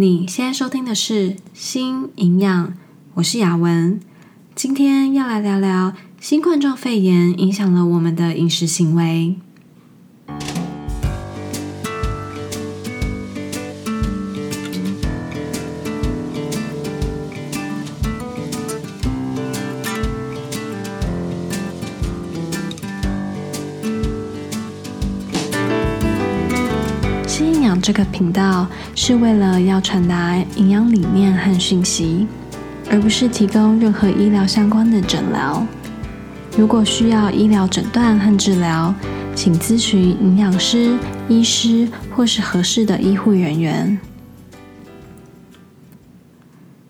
你现在收听的是《新营养》，我是雅文。今天要来聊聊新冠状肺炎影响了我们的饮食行为。这个频道是为了要传达营养理念和讯息，而不是提供任何医疗相关的诊疗。如果需要医疗诊断和治疗，请咨询营养师、医师或是合适的医护人员。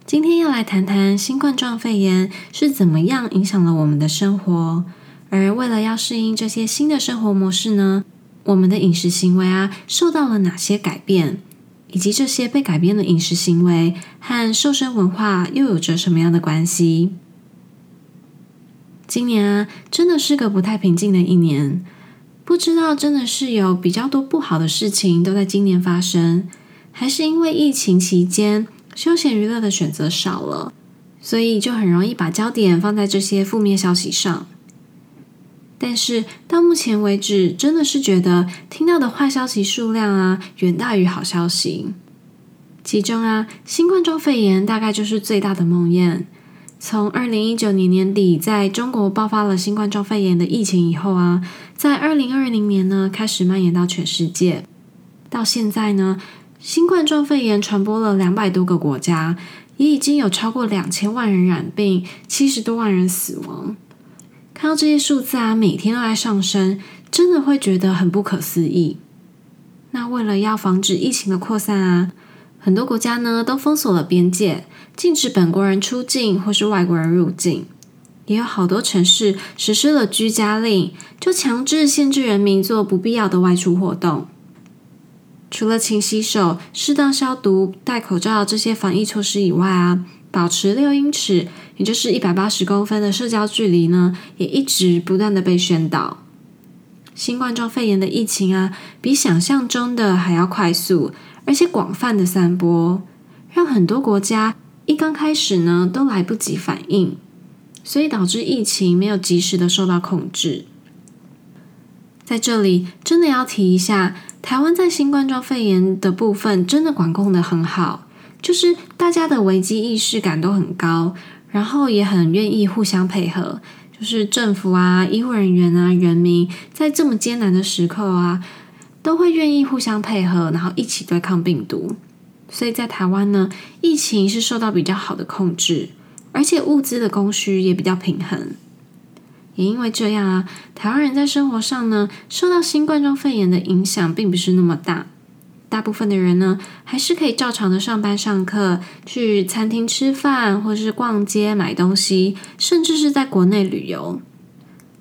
今天要来谈谈新冠状肺炎是怎么样影响了我们的生活，而为了要适应这些新的生活模式呢，我们的饮食行为啊，受到了哪些改变？以及这些被改变的饮食行为和瘦身文化又有着什么样的关系？今年啊，真的是个不太平静的一年。不知道真的是有比较多不好的事情都在今年发生，还是因为疫情期间休闲娱乐的选择少了，所以就很容易把焦点放在这些负面消息上。但是到目前为止，真的是觉得听到的坏消息数量啊，远大于好消息。其中啊，新冠状肺炎大概就是最大的梦魇。从二零一九年年底在中国爆发了新冠状肺炎的疫情以后啊，在二零二零年呢，开始蔓延到全世界。到现在呢，新冠状肺炎传播了两百多个国家，也已经有超过两千万人染病，七十多万人死亡。看到这些数字啊，每天都在上升，真的会觉得很不可思议。那为了要防止疫情的扩散啊，很多国家呢都封锁了边界，禁止本国人出境或是外国人入境，也有好多城市实施了居家令，就强制限制人民做不必要的外出活动。除了勤洗手、适当消毒、戴口罩这些防疫措施以外啊。保持六英尺，也就是一百八十公分的社交距离呢，也一直不断的被宣导。新冠状肺炎的疫情啊，比想象中的还要快速，而且广泛的散播，让很多国家一刚开始呢都来不及反应，所以导致疫情没有及时的受到控制。在这里，真的要提一下，台湾在新冠状肺炎的部分真的管控得很好。就是大家的危机意识感都很高，然后也很愿意互相配合。就是政府啊、医护人员啊、人民，在这么艰难的时刻啊，都会愿意互相配合，然后一起对抗病毒。所以在台湾呢，疫情是受到比较好的控制，而且物资的供需也比较平衡。也因为这样啊，台湾人在生活上呢，受到新冠状肺炎的影响并不是那么大。大部分的人呢，还是可以照常的上班、上课，去餐厅吃饭，或是逛街买东西，甚至是在国内旅游。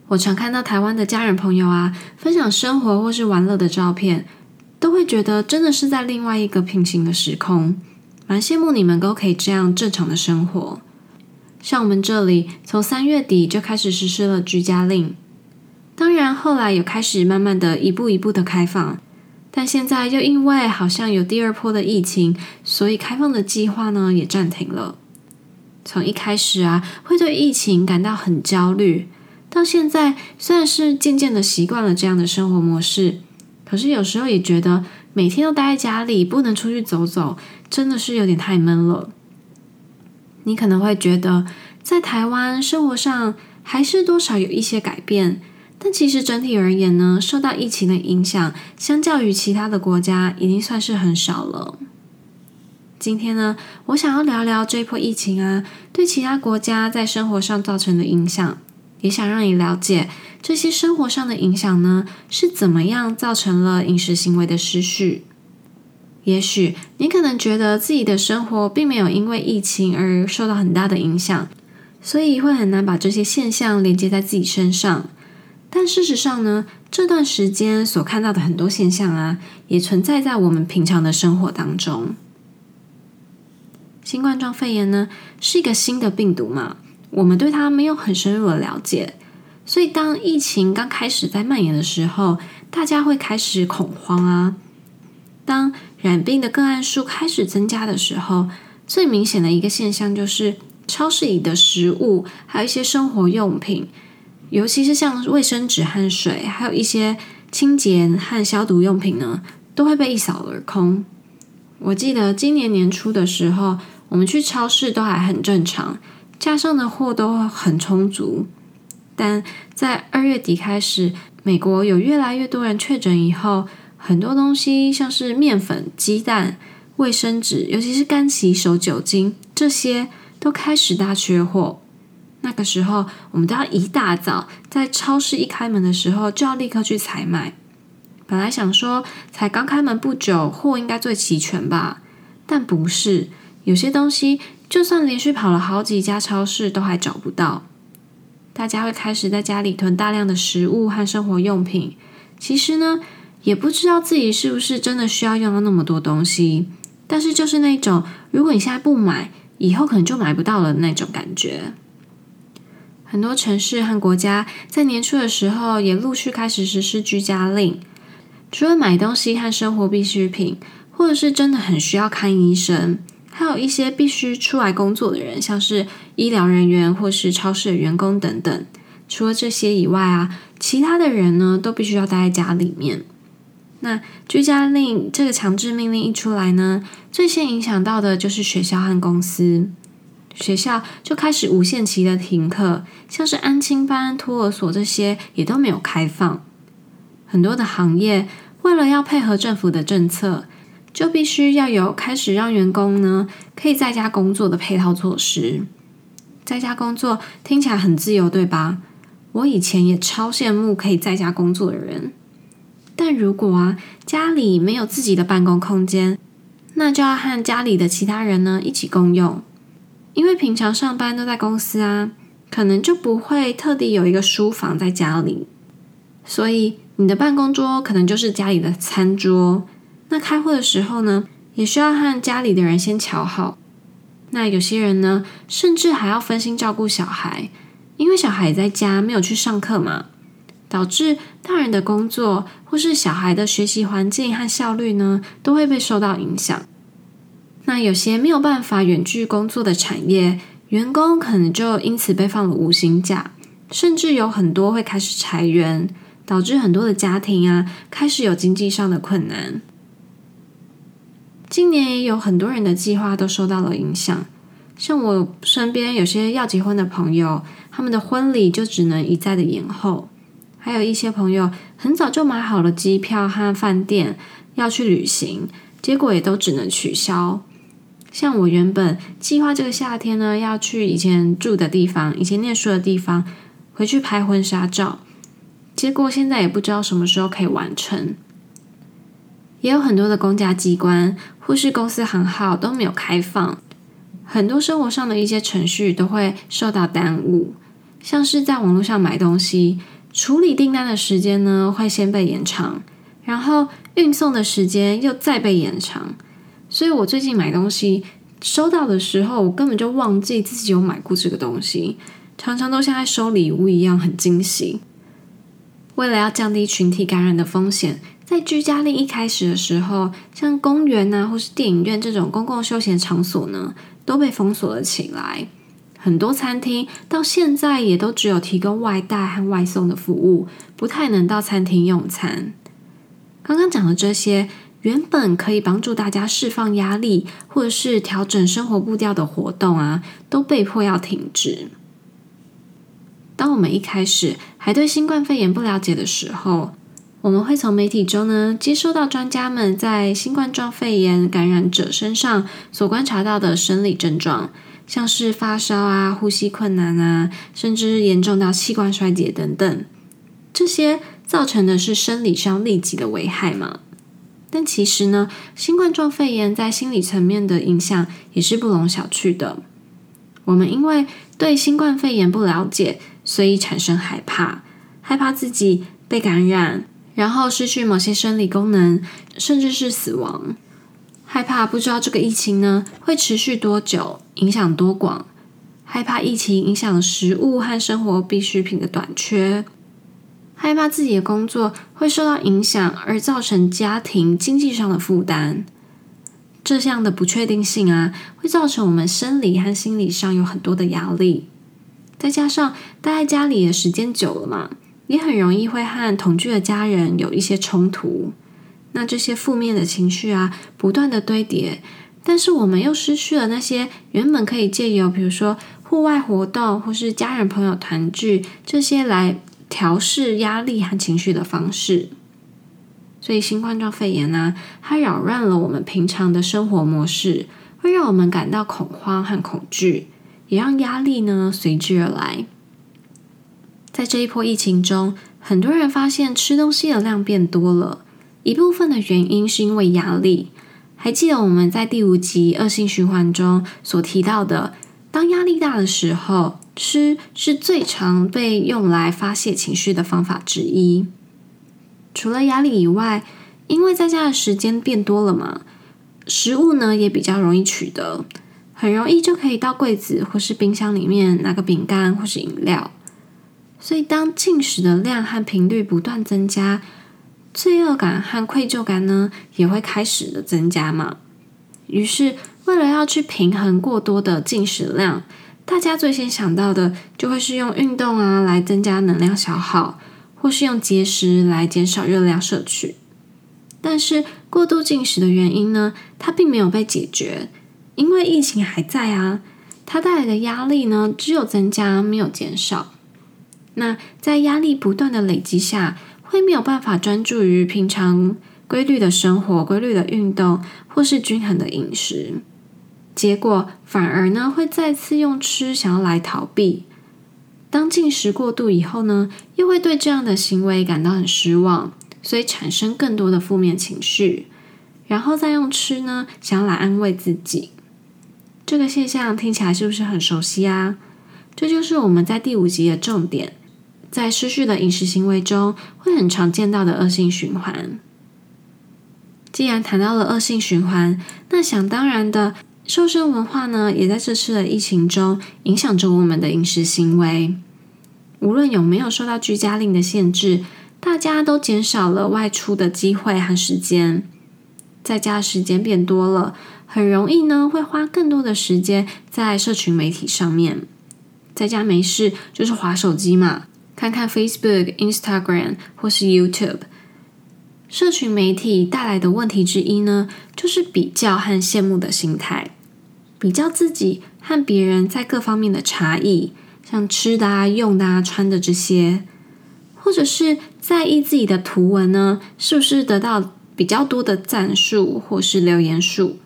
我常看到台湾的家人朋友啊，分享生活或是玩乐的照片，都会觉得真的是在另外一个平行的时空，蛮羡慕你们都可以这样正常的生活。像我们这里，从三月底就开始实施了居家令，当然后来有开始慢慢的一步一步的开放。但现在又因为好像有第二波的疫情，所以开放的计划呢也暂停了。从一开始啊，会对疫情感到很焦虑，到现在虽然是渐渐的习惯了这样的生活模式，可是有时候也觉得每天都待在家里，不能出去走走，真的是有点太闷了。你可能会觉得在台湾生活上还是多少有一些改变。但其实整体而言呢，受到疫情的影响，相较于其他的国家，已经算是很少了。今天呢，我想要聊聊这波疫情啊，对其他国家在生活上造成的影响，也想让你了解这些生活上的影响呢，是怎么样造成了饮食行为的失序。也许你可能觉得自己的生活并没有因为疫情而受到很大的影响，所以会很难把这些现象连接在自己身上。但事实上呢，这段时间所看到的很多现象啊，也存在在我们平常的生活当中。新冠状肺炎呢，是一个新的病毒嘛，我们对它没有很深入的了解，所以当疫情刚开始在蔓延的时候，大家会开始恐慌啊。当染病的个案数开始增加的时候，最明显的一个现象就是超市里的食物，还有一些生活用品，尤其是像卫生纸和水，还有一些清洁和消毒用品呢，都会被一扫而空。我记得今年年初的时候，我们去超市都还很正常，架上的货都很充足。但在二月底开始，美国有越来越多人确诊以后，很多东西像是面粉、鸡蛋、卫生纸，尤其是干洗手、酒精，这些都开始大缺货。那个时候，我们都要一大早在超市一开门的时候就要立刻去采买。本来想说才刚开门不久，货应该最齐全吧，但不是，有些东西就算连续跑了好几家超市都还找不到。大家会开始在家里囤大量的食物和生活用品，其实呢，也不知道自己是不是真的需要用到那么多东西，但是就是那种，如果你现在不买，以后可能就买不到了那种感觉。很多城市和国家在年初的时候也陆续开始实施居家令，除了买东西和生活必需品，或者是真的很需要看医生。还有一些必须出来工作的人，像是医疗人员或是超市的员工等等。除了这些以外啊，其他的人呢都必须要待在家里面。那居家令这个强制命令一出来呢，最先影响到的就是学校和公司。学校就开始无限期的停课，像是安亲班、托儿所这些也都没有开放。很多的行业为了要配合政府的政策。就必须要有开始让员工呢可以在家工作的配套措施。在家工作听起来很自由，对吧？我以前也超羡慕可以在家工作的人。但如果啊家里没有自己的办公空间，那就要和家里的其他人呢一起共用。因为平常上班都在公司啊，可能就不会特地有一个书房在家里，所以你的办公桌可能就是家里的餐桌。那开会的时候呢，也需要和家里的人先瞧好。那有些人呢，甚至还要分心照顾小孩，因为小孩在家没有去上课嘛，导致大人的工作或是小孩的学习环境和效率呢，都会被受到影响。那有些没有办法远距工作的产业，员工可能就因此被放了无薪假，甚至有很多会开始裁员，导致很多的家庭啊，开始有经济上的困难。今年也有很多人的计划都受到了影响，像我身边有些要结婚的朋友，他们的婚礼就只能一再的延后；还有一些朋友很早就买好了机票和饭店要去旅行，结果也都只能取消。像我原本计划这个夏天呢，要去以前住的地方、以前念书的地方回去拍婚纱照，结果现在也不知道什么时候可以完成。也有很多的公家机关或是公司行号都没有开放，很多生活上的一些程序都会受到耽误，像是在网络上买东西，处理订单的时间呢会先被延长，然后运送的时间又再被延长，所以我最近买东西收到的时候，我根本就忘记自己有买过这个东西，常常都像在收礼物一样很惊喜。为了要降低群体感染的风险。在居家令一开始的时候，像公园啊，或是电影院这种公共休闲场所呢，都被封锁了起来。很多餐厅到现在也都只有提供外带和外送的服务，不太能到餐厅用餐。刚刚讲的这些，原本可以帮助大家释放压力，或者是调整生活步调的活动啊，都被迫要停止。当我们一开始还对新冠肺炎不了解的时候，我们会从媒体中呢，接收到专家们在新冠状肺炎感染者身上所观察到的生理症状，像是发烧啊、呼吸困难啊，甚至严重到器官衰竭等等。这些造成的是生理上立即的危害吗？但其实呢，新冠状肺炎在心理层面的影响也是不容小觑的。我们因为对新冠肺炎不了解，所以产生害怕，害怕自己被感染。然后失去某些生理功能，甚至是死亡，害怕不知道这个疫情呢会持续多久，影响多广，害怕疫情影响食物和生活必需品的短缺，害怕自己的工作会受到影响而造成家庭经济上的负担，这样的不确定性啊，会造成我们生理和心理上有很多的压力。再加上待在家里的时间久了嘛，也很容易会和同居的家人有一些冲突。那这些负面的情绪啊，不断的堆叠，但是我们又失去了那些原本可以借由，比如说户外活动或是家人朋友团聚这些来调试压力和情绪的方式。所以新冠状肺炎呢，它扰乱了我们平常的生活模式，会让我们感到恐慌和恐惧，也让压力呢随之而来。在这一波疫情中，很多人发现吃东西的量变多了。一部分的原因是因为压力。还记得我们在第五集恶性循环中所提到的，当压力大的时候，吃是最常被用来发泄情绪的方法之一。除了压力以外，因为在家的时间变多了嘛，食物呢也比较容易取得，很容易就可以到柜子或是冰箱里面拿个饼干或是饮料。所以当进食的量和频率不断增加，罪恶感和愧疚感呢，也会开始的增加嘛。于是，为了要去平衡过多的进食量，大家最先想到的就会是用运动啊来增加能量消耗，或是用节食来减少热量摄取。但是，过度进食的原因呢，它并没有被解决，因为疫情还在啊，它带来的压力呢，只有增加，没有减少。那在压力不断的累积下，会没有办法专注于平常规律的生活、规律的运动，或是均衡的饮食，结果反而呢会再次用吃想要来逃避。当进食过度以后呢，又会对这样的行为感到很失望，所以产生更多的负面情绪，然后再用吃呢想要来安慰自己。这个现象听起来是不是很熟悉啊？这就是我们在第五集的重点。在失序的饮食行为中，会很常见到的恶性循环。既然谈到了恶性循环，那想当然的，瘦身文化呢，也在这次的疫情中影响着我们的饮食行为。无论有没有受到居家令的限制，大家都减少了外出的机会和时间，在家时间变多了，很容易呢会花更多的时间在社群媒体上面。在家没事就是滑手机嘛。看看 Facebook、Instagram 或是 YouTube，社群媒体带来的问题之一呢，就是比较和羡慕的心态，比较自己和别人在各方面的差异，像吃的啊、用的啊、穿的这些，或者是在意自己的图文呢，是不是得到比较多的赞数或是留言数，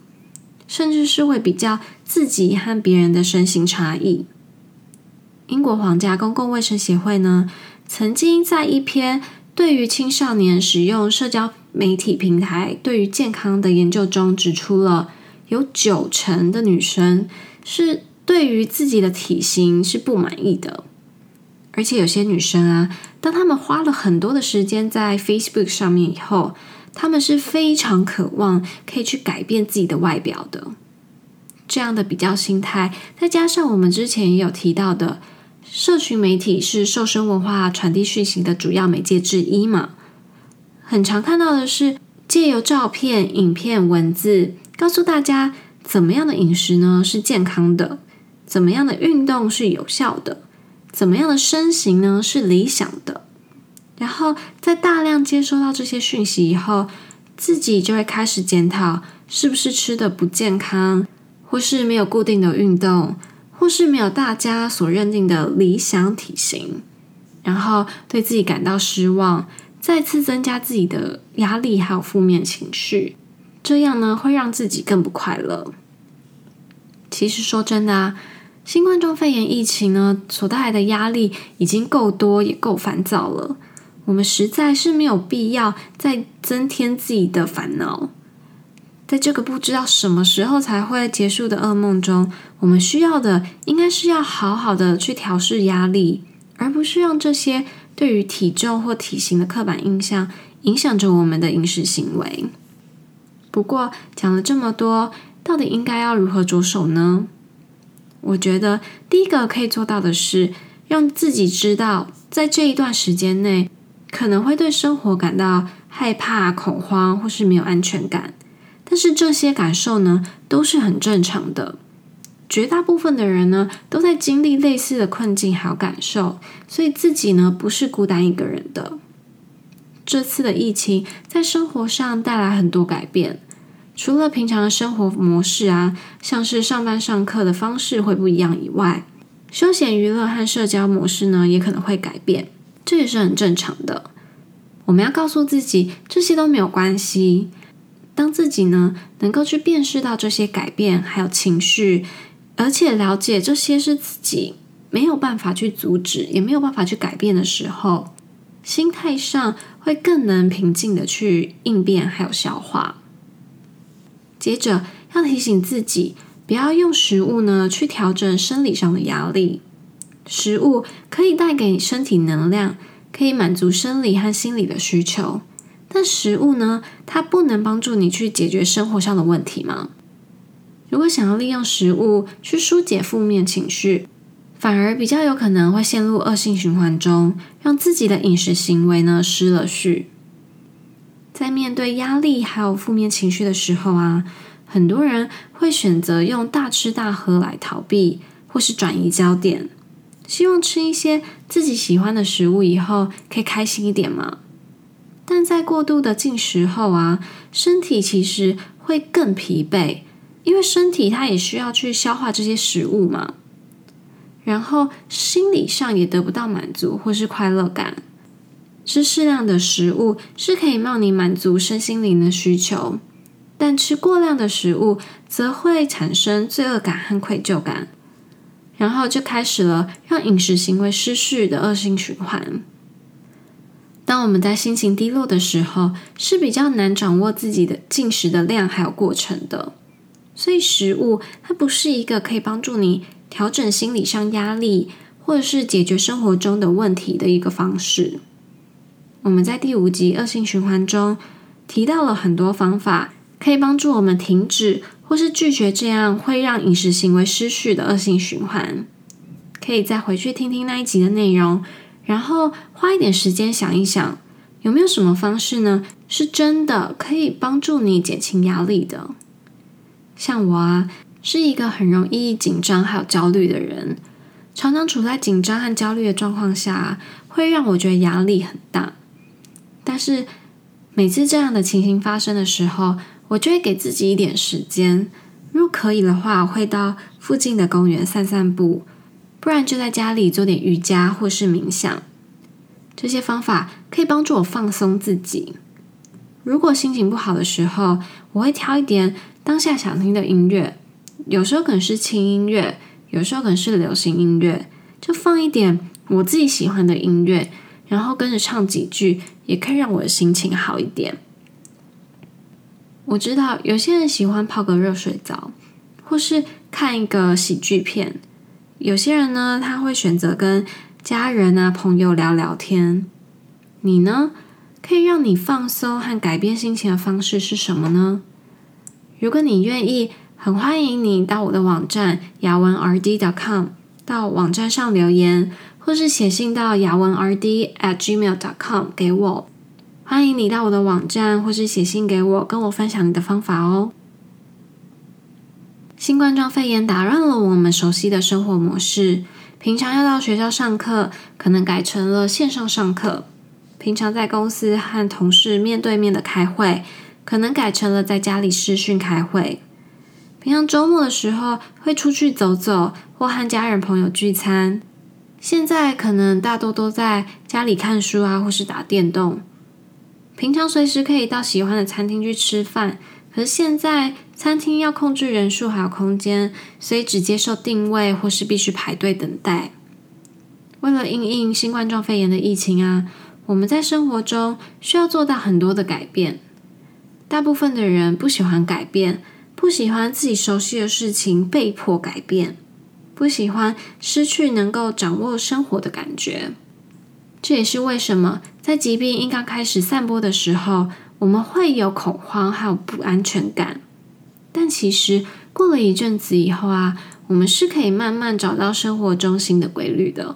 甚至是会比较自己和别人的身形差异。英国皇家公共卫生协会呢，曾经在一篇对于青少年使用社交媒体平台对于健康的研究中，指出了有九成的女生是对于自己的体型是不满意的，而且有些女生啊，当她们花了很多的时间在 Facebook 上面以后，她们是非常渴望可以去改变自己的外表的。这样的比较心态，再加上我们之前也有提到的。社群媒体是瘦身文化传递讯息的主要媒介之一嘛，很常看到的是借由照片、影片、文字，告诉大家怎么样的饮食呢是健康的，怎么样的运动是有效的，怎么样的身形呢是理想的。然后在大量接收到这些讯息以后，自己就会开始检讨是不是吃得不健康，或是没有固定的运动。或是没有大家所认定的理想体型，然后对自己感到失望，再次增加自己的压力还有负面情绪，这样呢会让自己更不快乐。其实说真的啊，新冠状肺炎疫情呢所带来的压力已经够多也够烦躁了，我们实在是没有必要再增添自己的烦恼。在这个不知道什么时候才会结束的噩梦中，我们需要的应该是要好好的去调试压力，而不是让这些对于体重或体型的刻板印象影响着我们的饮食行为。不过讲了这么多，到底应该要如何着手呢？我觉得第一个可以做到的是，让自己知道，在这一段时间内可能会对生活感到害怕、恐慌或是没有安全感。但是这些感受呢，都是很正常的。绝大部分的人呢，都在经历类似的困境还有感受，所以自己呢，不是孤单一个人的。这次的疫情在生活上带来很多改变，除了平常的生活模式啊，像是上班上课的方式会不一样以外，休闲娱乐和社交模式呢，也可能会改变，这也是很正常的。我们要告诉自己，这些都没有关系。当自己呢，能够去辨识到这些改变还有情绪，而且了解这些是自己没有办法去阻止，也没有办法去改变的时候，心态上会更能平静的去应变还有消化。接着要提醒自己，不要用食物呢去调整生理上的压力。食物可以带给你身体能量，可以满足生理和心理的需求。但食物呢，它不能帮助你去解决生活上的问题吗？如果想要利用食物去疏解负面情绪，反而比较有可能会陷入恶性循环中，让自己的饮食行为呢失了序。在面对压力还有负面情绪的时候啊，很多人会选择用大吃大喝来逃避，或是转移焦点，希望吃一些自己喜欢的食物以后可以开心一点嘛。但在过度的进食后啊，身体其实会更疲惫，因为身体它也需要去消化这些食物嘛。然后心理上也得不到满足或是快乐感。吃适量的食物是可以让你满足身心灵的需求，但吃过量的食物则会产生罪恶感和愧疚感，然后就开始了让饮食行为失序的恶性循环。当我们在心情低落的时候，是比较难掌握自己的进食的量还有过程的。所以，食物它不是一个可以帮助你调整心理上压力，或者是解决生活中的问题的一个方式。我们在第五集恶性循环中提到了很多方法，可以帮助我们停止或是拒绝这样会让饮食行为失序的恶性循环。可以再回去听听那一集的内容。然后花一点时间想一想，有没有什么方式呢？是真的可以帮助你减轻压力的。像我啊，是一个很容易紧张还有焦虑的人，常常处在紧张和焦虑的状况下，会让我觉得压力很大。但是每次这样的情形发生的时候，我就会给自己一点时间，如果可以的话，会到附近的公园散散步。不然就在家里做点瑜伽或是冥想，这些方法可以帮助我放松自己。如果心情不好的时候，我会挑一点当下想听的音乐，有时候可能是轻音乐，有时候可能是流行音乐，就放一点我自己喜欢的音乐，然后跟着唱几句，也可以让我的心情好一点。我知道有些人喜欢泡个热水澡，或是看一个喜剧片。有些人呢，他会选择跟家人啊、朋友聊聊天。你呢，可以让你放松和改变心情的方式是什么呢？如果你愿意，很欢迎你到我的网站雅文 RD.com 到网站上留言，或是写信到雅文 RD at gmail.com 给我。欢迎你到我的网站，或是写信给我，跟我分享你的方法哦。新冠状肺炎打乱了我们熟悉的生活模式。平常要到学校上课，可能改成了线上上课；平常在公司和同事面对面的开会，可能改成了在家里视讯开会。平常周末的时候会出去走走，或和家人朋友聚餐，现在可能大多都在家里看书啊，或是打电动。平常随时可以到喜欢的餐厅去吃饭。可是现在餐厅要控制人数还有空间，所以只接受定位或是必须排队等待。为了应应新冠状肺炎的疫情啊，我们在生活中需要做到很多的改变。大部分的人不喜欢改变，不喜欢自己熟悉的事情被迫改变，不喜欢失去能够掌握生活的感觉。这也是为什么在疾病应刚开始散播的时候，我们会有恐慌，还有不安全感，但其实过了一阵子以后啊，我们是可以慢慢找到生活中新的规律的。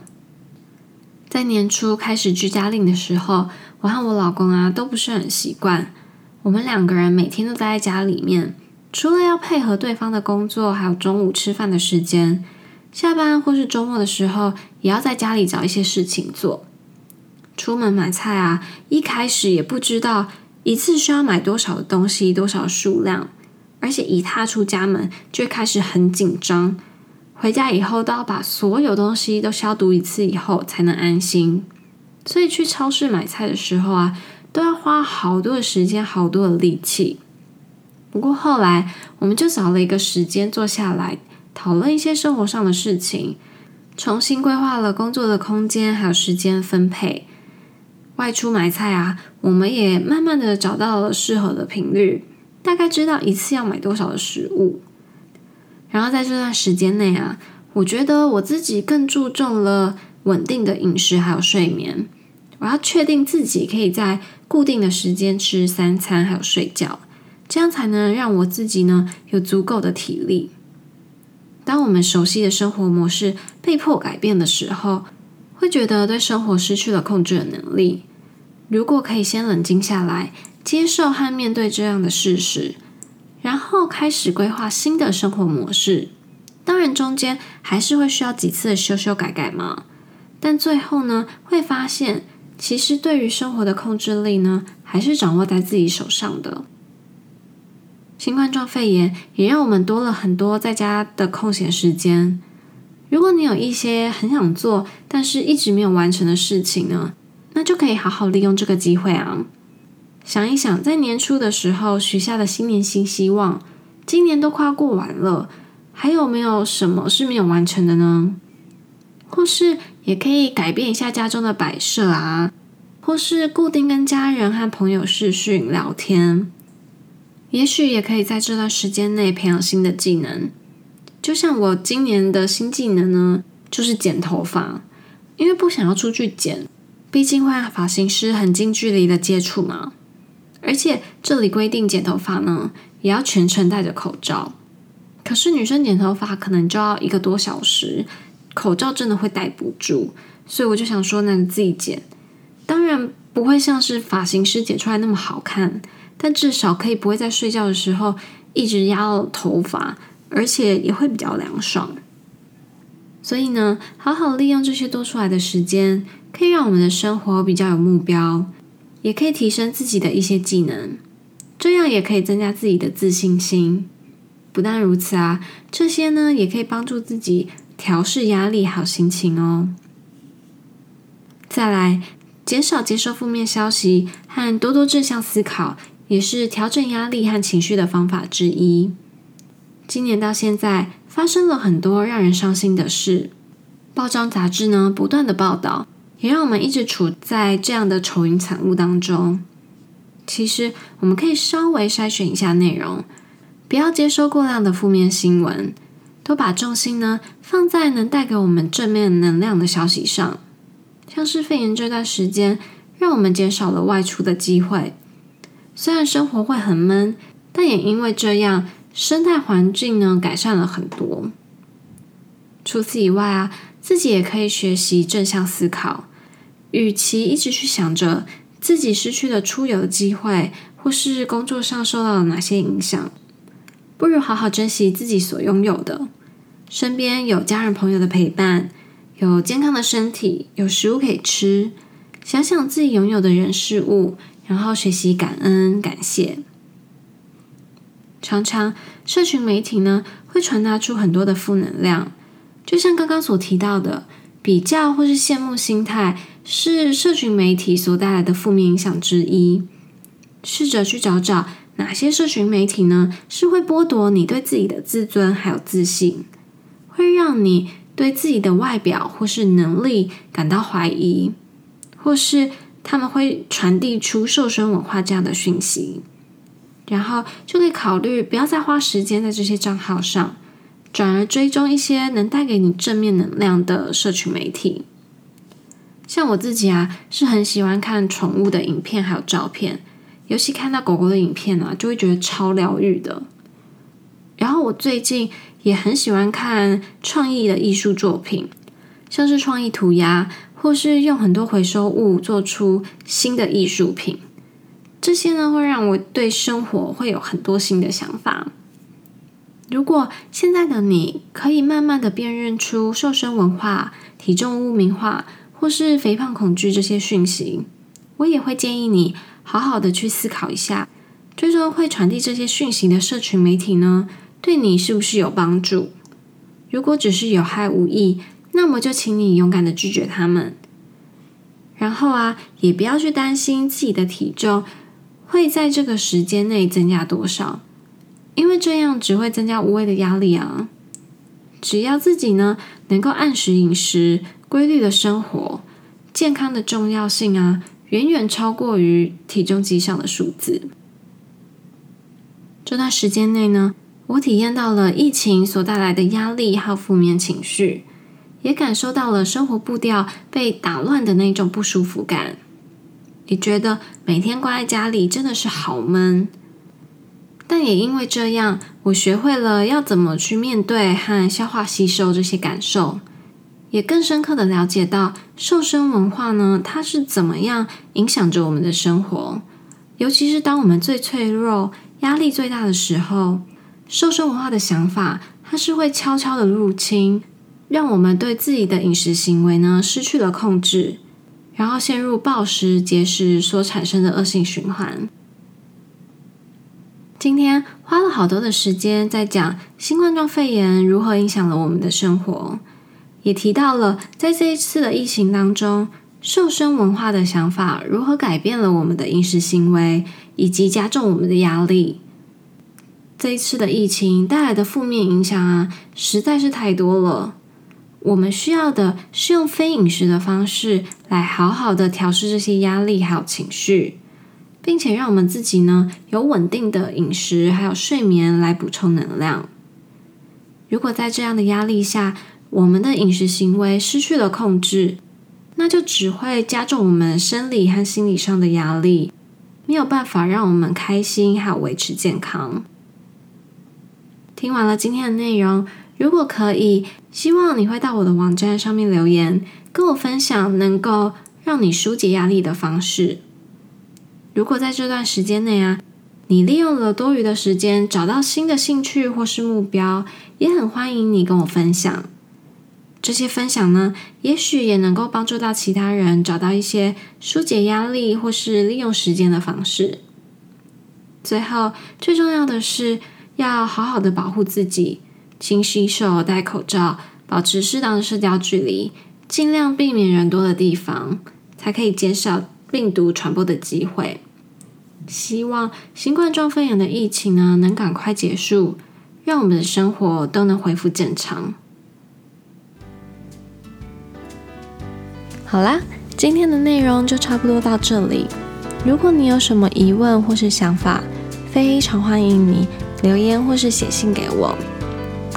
在年初开始居家令的时候，我和我老公啊都不是很习惯。我们两个人每天都待在家里面，除了要配合对方的工作，还有中午吃饭的时间，下班或是周末的时候，也要在家里找一些事情做。出门买菜啊，一开始也不知道一次需要买多少的东西，多少数量，而且一踏出家门就开始很紧张。回家以后都要把所有东西都消毒一次以后才能安心。所以去超市买菜的时候啊，都要花好多的时间，好多的力气。不过后来我们就找了一个时间坐下来讨论一些生活上的事情，重新规划了工作的空间还有时间分配。外出买菜啊，我们也慢慢的找到了适合的频率，大概知道一次要买多少的食物。然后在这段时间内啊，我觉得我自己更注重了稳定的饮食还有睡眠。我要确定自己可以在固定的时间吃三餐还有睡觉，这样才能让我自己呢有足够的体力。当我们熟悉的生活模式被迫改变的时候，会觉得对生活失去了控制的能力。如果可以先冷静下来，接受和面对这样的事实，然后开始规划新的生活模式，当然中间还是会需要几次的修修改改嘛。但最后呢，会发现其实对于生活的控制力呢，还是掌握在自己手上的。新冠状肺炎也让我们多了很多在家的空闲时间。如果你有一些很想做，但是一直没有完成的事情呢，那就可以好好利用这个机会啊！想一想，在年初的时候许下的新年新希望，今年都快要过完了，还有没有什么是没有完成的呢？或是也可以改变一下家中的摆设啊，或是固定跟家人和朋友视讯聊天，也许也可以在这段时间内培养新的技能。就像我今年的新技能呢，就是剪头发，因为不想要出去剪，毕竟会和发型师很近距离的接触嘛。而且这里规定剪头发呢，也要全程戴着口罩。可是女生剪头发可能就要一个多小时，口罩真的会戴不住，所以我就想说，那你自己剪，当然不会像是发型师剪出来那么好看，但至少可以不会在睡觉的时候一直压到头发。而且也会比较凉爽，所以呢，好好利用这些多出来的时间，可以让我们的生活比较有目标，也可以提升自己的一些技能，这样也可以增加自己的自信心。不但如此啊，这些呢也可以帮助自己调试压力好心情哦。再来，减少接受负面消息和多多正向思考，也是调整压力和情绪的方法之一。今年到现在，发生了很多让人伤心的事，报章杂志呢不断的报道，也让我们一直处在这样的愁云惨雾当中。其实，我们可以稍微筛选一下内容，不要接收过量的负面新闻，都把重心呢放在能带给我们正面能量的消息上。像是肺炎这段时间，让我们减少了外出的机会，虽然生活会很闷，但也因为这样。生态环境呢改善了很多。除此以外啊，自己也可以学习正向思考。与其一直去想着自己失去了出游的机会，或是工作上受到了哪些影响，不如好好珍惜自己所拥有的。身边有家人朋友的陪伴，有健康的身体，有食物可以吃。想想自己拥有的人事物，然后学习感恩感谢。常常，社群媒体呢会传达出很多的负能量，就像刚刚所提到的，比较或是羡慕心态是社群媒体所带来的负面影响之一。试着去找找哪些社群媒体呢是会剥夺你对自己的自尊还有自信，会让你对自己的外表或是能力感到怀疑，或是他们会传递出瘦身文化这样的讯息。然后就可以考虑不要再花时间在这些账号上，转而追踪一些能带给你正面能量的社群媒体。像我自己啊，是很喜欢看宠物的影片还有照片，尤其看到狗狗的影片啊，就会觉得超疗愈的。然后我最近也很喜欢看创意的艺术作品，像是创意涂鸦，或是用很多回收物做出新的艺术品。这些呢，会让我对生活会有很多新的想法。如果现在的你可以慢慢的辨认出瘦身文化、体重污名化或是肥胖恐惧这些讯息，我也会建议你好好的去思考一下，最终会传递这些讯息的社群媒体呢，对你是不是有帮助？如果只是有害无益，那么就请你勇敢的拒绝他们。然后啊，也不要去担心自己的体重会在这个时间内增加多少，因为这样只会增加无谓的压力啊。只要自己呢能够按时饮食、规律的生活，健康的重要性啊，远远超过于体重计上的数字。这段时间内呢，我体验到了疫情所带来的压力和负面情绪。也感受到了生活步调被打乱的那种不舒服感，也觉得每天关在家里真的是好闷。但也因为这样，我学会了要怎么去面对和消化吸收这些感受，也更深刻的了解到瘦身文化呢，它是怎么样影响着我们的生活。尤其是当我们最脆弱、压力最大的时候，瘦身文化的想法，它是会悄悄的入侵。让我们对自己的饮食行为呢失去了控制，然后陷入暴食、节食所产生的恶性循环。今天花了好多的时间在讲新冠状肺炎如何影响了我们的生活，也提到了在这一次的疫情当中，瘦身文化的想法如何改变了我们的饮食行为，以及加重我们的压力。这一次的疫情带来的负面影响啊，实在是太多了。我们需要的是用非饮食的方式来好好的调试这些压力还有情绪，并且让我们自己呢有稳定的饮食还有睡眠来补充能量。如果在这样的压力下，我们的饮食行为失去了控制，那就只会加重我们生理和心理上的压力，没有办法让我们开心还有维持健康。听完了今天的内容。如果可以，希望你会到我的网站上面留言，跟我分享能够让你纾解压力的方式。如果在这段时间内啊，你利用了多余的时间找到新的兴趣或是目标，也很欢迎你跟我分享。这些分享呢，也许也能够帮助到其他人找到一些纾解压力或是利用时间的方式。最后，最重要的是要好好的保护自己。勤洗手、戴口罩、保持适当的社交距离，尽量避免人多的地方，才可以减少病毒传播的机会。希望新冠状肺炎的疫情呢，能赶快结束，让我们的生活都能恢复正常。好啦，今天的内容就差不多到这里。如果你有什么疑问或是想法，非常欢迎你留言或是写信给我。